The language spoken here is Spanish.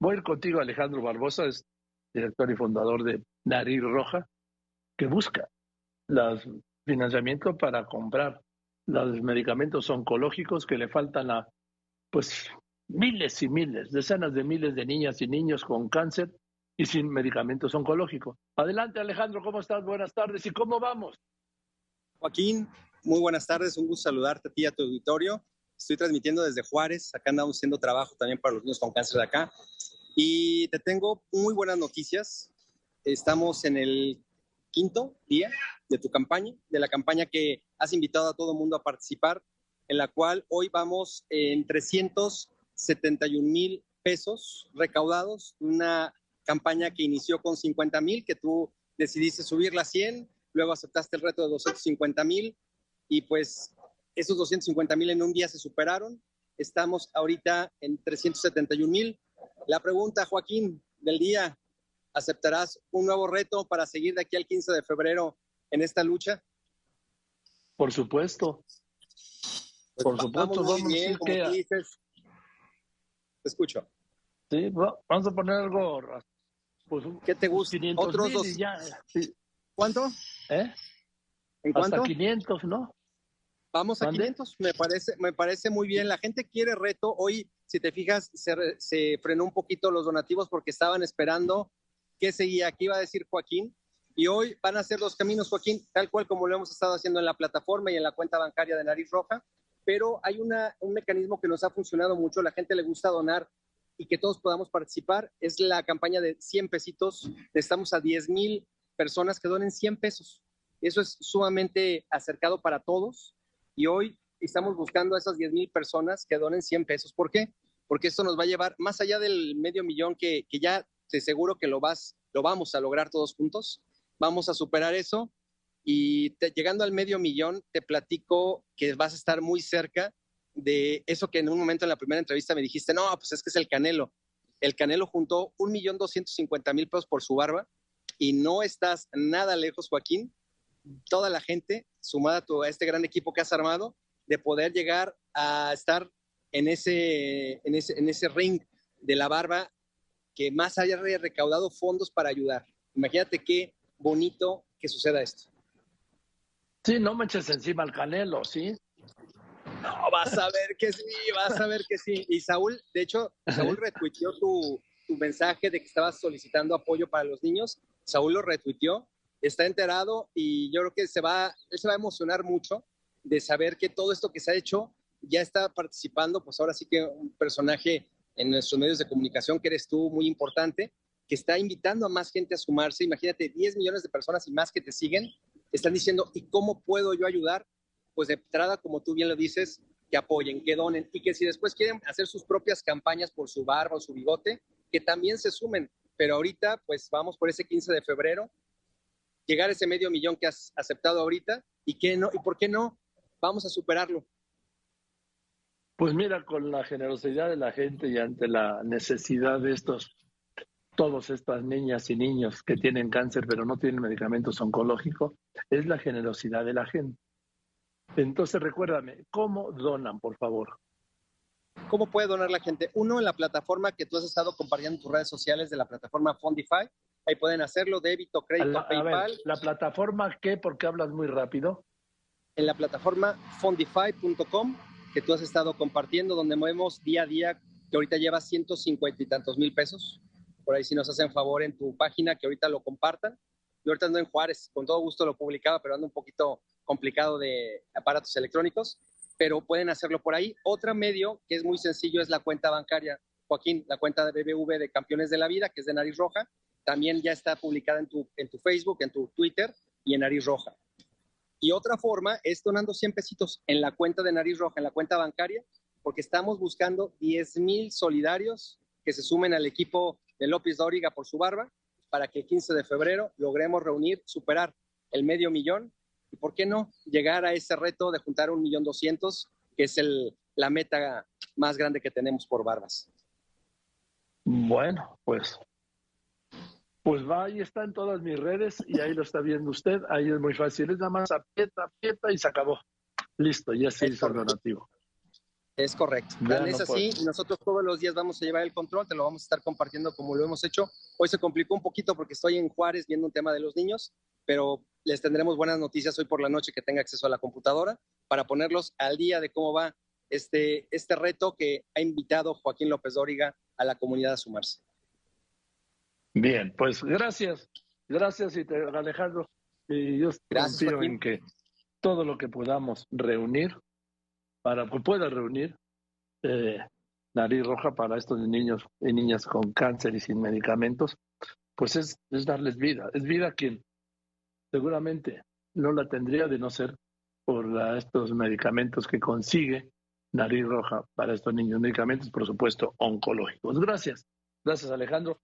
voy a ir contigo, Alejandro Barbosa, es director y fundador de Nariz Roja, que busca los financiamiento para comprar los medicamentos oncológicos que le faltan a pues miles y miles, decenas de miles de niñas y niños con cáncer y sin medicamentos oncológicos. Adelante Alejandro, ¿cómo estás? Buenas tardes. ¿Y cómo vamos? Joaquín, muy buenas tardes. Un gusto saludarte a ti y a tu auditorio. Estoy transmitiendo desde Juárez. Acá andamos haciendo trabajo también para los niños con cáncer de acá. Y te tengo muy buenas noticias. Estamos en el quinto día de tu campaña, de la campaña que has invitado a todo el mundo a participar, en la cual hoy vamos en 371 mil pesos recaudados, una campaña que inició con 50 mil, que tú decidiste subirla a 100, luego aceptaste el reto de 250 mil y pues esos 250 mil en un día se superaron. Estamos ahorita en 371 mil. La pregunta, Joaquín, del día, ¿aceptarás un nuevo reto para seguir de aquí al 15 de febrero en esta lucha? Por supuesto. Pues Por supuesto, vamos, bien, como tú dices. Te escucho. Sí, vamos a poner algo. Pues, ¿Qué te gusta? Otros dos. ¿Cuánto? ¿Eh? ¿En cuánto? Hasta 500, ¿no? Vamos a 500, me parece, me parece muy bien. La gente quiere reto. Hoy, si te fijas, se, se frenó un poquito los donativos porque estaban esperando qué seguía, qué iba a decir Joaquín. Y hoy van a ser los caminos, Joaquín, tal cual como lo hemos estado haciendo en la plataforma y en la cuenta bancaria de Nariz Roja. Pero hay una, un mecanismo que nos ha funcionado mucho, la gente le gusta donar y que todos podamos participar. Es la campaña de 100 pesitos. Estamos a 10 mil personas que donen 100 pesos. Eso es sumamente acercado para todos. Y hoy estamos buscando a esas 10 mil personas que donen 100 pesos. ¿Por qué? Porque esto nos va a llevar más allá del medio millón que, ya te seguro que lo, vas, lo vamos a lograr todos juntos. Vamos a superar eso y llegando al medio millón, te platico que vas a estar muy cerca de eso que en un momento en la primera entrevista me dijiste, no, pues es que es el Canelo. El Canelo juntó un millón doscientos cincuenta mil pesos por su barba y no estás nada lejos, Joaquín. Toda la gente, sumada a, este gran equipo que has armado, de poder llegar a estar en ese, en ese, en ese ring de la barba que más haya recaudado fondos para ayudar. Imagínate qué bonito que suceda esto. Sí, no me eches encima al Canelo, ¿sí? No, vas a ver que sí, vas a ver que sí. Y Saúl, de hecho, Saúl retuiteó tu, tu mensaje de que estabas solicitando apoyo para los niños. Saúl lo retuiteó, está enterado y yo creo que se va, él se va a emocionar mucho de saber que todo esto que se ha hecho ya está participando, pues ahora sí que un personaje en nuestros medios de comunicación, que eres tú muy importante, que está invitando a más gente a sumarse. Imagínate, 10 millones de personas y más que te siguen, están diciendo, ¿y cómo puedo yo ayudar? Pues de entrada, como tú bien lo dices, que apoyen, que donen y que si después quieren hacer sus propias campañas por su barba o su bigote, que también se sumen. Pero ahorita, pues vamos por ese 15 de febrero, llegar a ese medio millón que has aceptado ahorita y que no, y por qué no, vamos a superarlo. Pues mira, con la generosidad de la gente y ante la necesidad de estos, todas estas niñas y niños que tienen cáncer pero no tienen medicamentos oncológicos, es la generosidad de la gente. Entonces recuérdame, ¿cómo donan, por favor? ¿Cómo puede donar la gente? Uno, en la plataforma que tú has estado compartiendo en tus redes sociales de la plataforma Fundify. Ahí pueden hacerlo, débito, crédito, PayPal. ¿La plataforma qué? Porque hablas muy rápido. En la plataforma fundify.com que tú has estado compartiendo, donde movemos día a día, que ahorita lleva 150 y tantos mil pesos. Por ahí si nos hacen favor en tu página, que ahorita lo compartan. Yo ahorita ando en Juárez, con todo gusto lo publicaba, pero ando un poquito complicado de aparatos electrónicos, pero pueden hacerlo por ahí. Otro medio que es muy sencillo es la cuenta bancaria, Joaquín, la cuenta de BBV de Campeones de la Vida, que es de Nariz Roja. También ya está publicada en tu, en tu Facebook, en tu Twitter y en Nariz Roja. Y otra forma es donando 100 pesitos en la cuenta de Nariz Roja, en la cuenta bancaria, porque estamos buscando 10 mil solidarios que se sumen al equipo de López Dóriga por su barba para que el 15 de febrero logremos reunir, superar el medio millón y, ¿por qué no?, llegar a ese reto de juntar un millón doscientos, que es el, la meta más grande que tenemos por barbas. Bueno, pues pues va, ahí está en todas mis redes y ahí lo está viendo usted. Ahí es muy fácil. Es nada más aprieta, aprieta y se acabó. Listo, ya se hizo el donativo. Es correcto. es así. Nosotros todos los días vamos a llevar el control, te lo vamos a estar compartiendo como lo hemos hecho. Hoy se complicó un poquito porque estoy en Juárez viendo un tema de los niños, pero les tendremos buenas noticias hoy por la noche que tenga acceso a la computadora para ponerlos al día de cómo va este, este reto que ha invitado Joaquín López Dóriga a la comunidad a sumarse. Bien, pues gracias, gracias Alejandro. Y yo confío en que todo lo que podamos reunir para que pueda reunir eh, nariz roja para estos niños y niñas con cáncer y sin medicamentos, pues es, es darles vida. Es vida quien seguramente no la tendría de no ser por estos medicamentos que consigue nariz roja para estos niños. Medicamentos, por supuesto, oncológicos. Gracias. Gracias, Alejandro.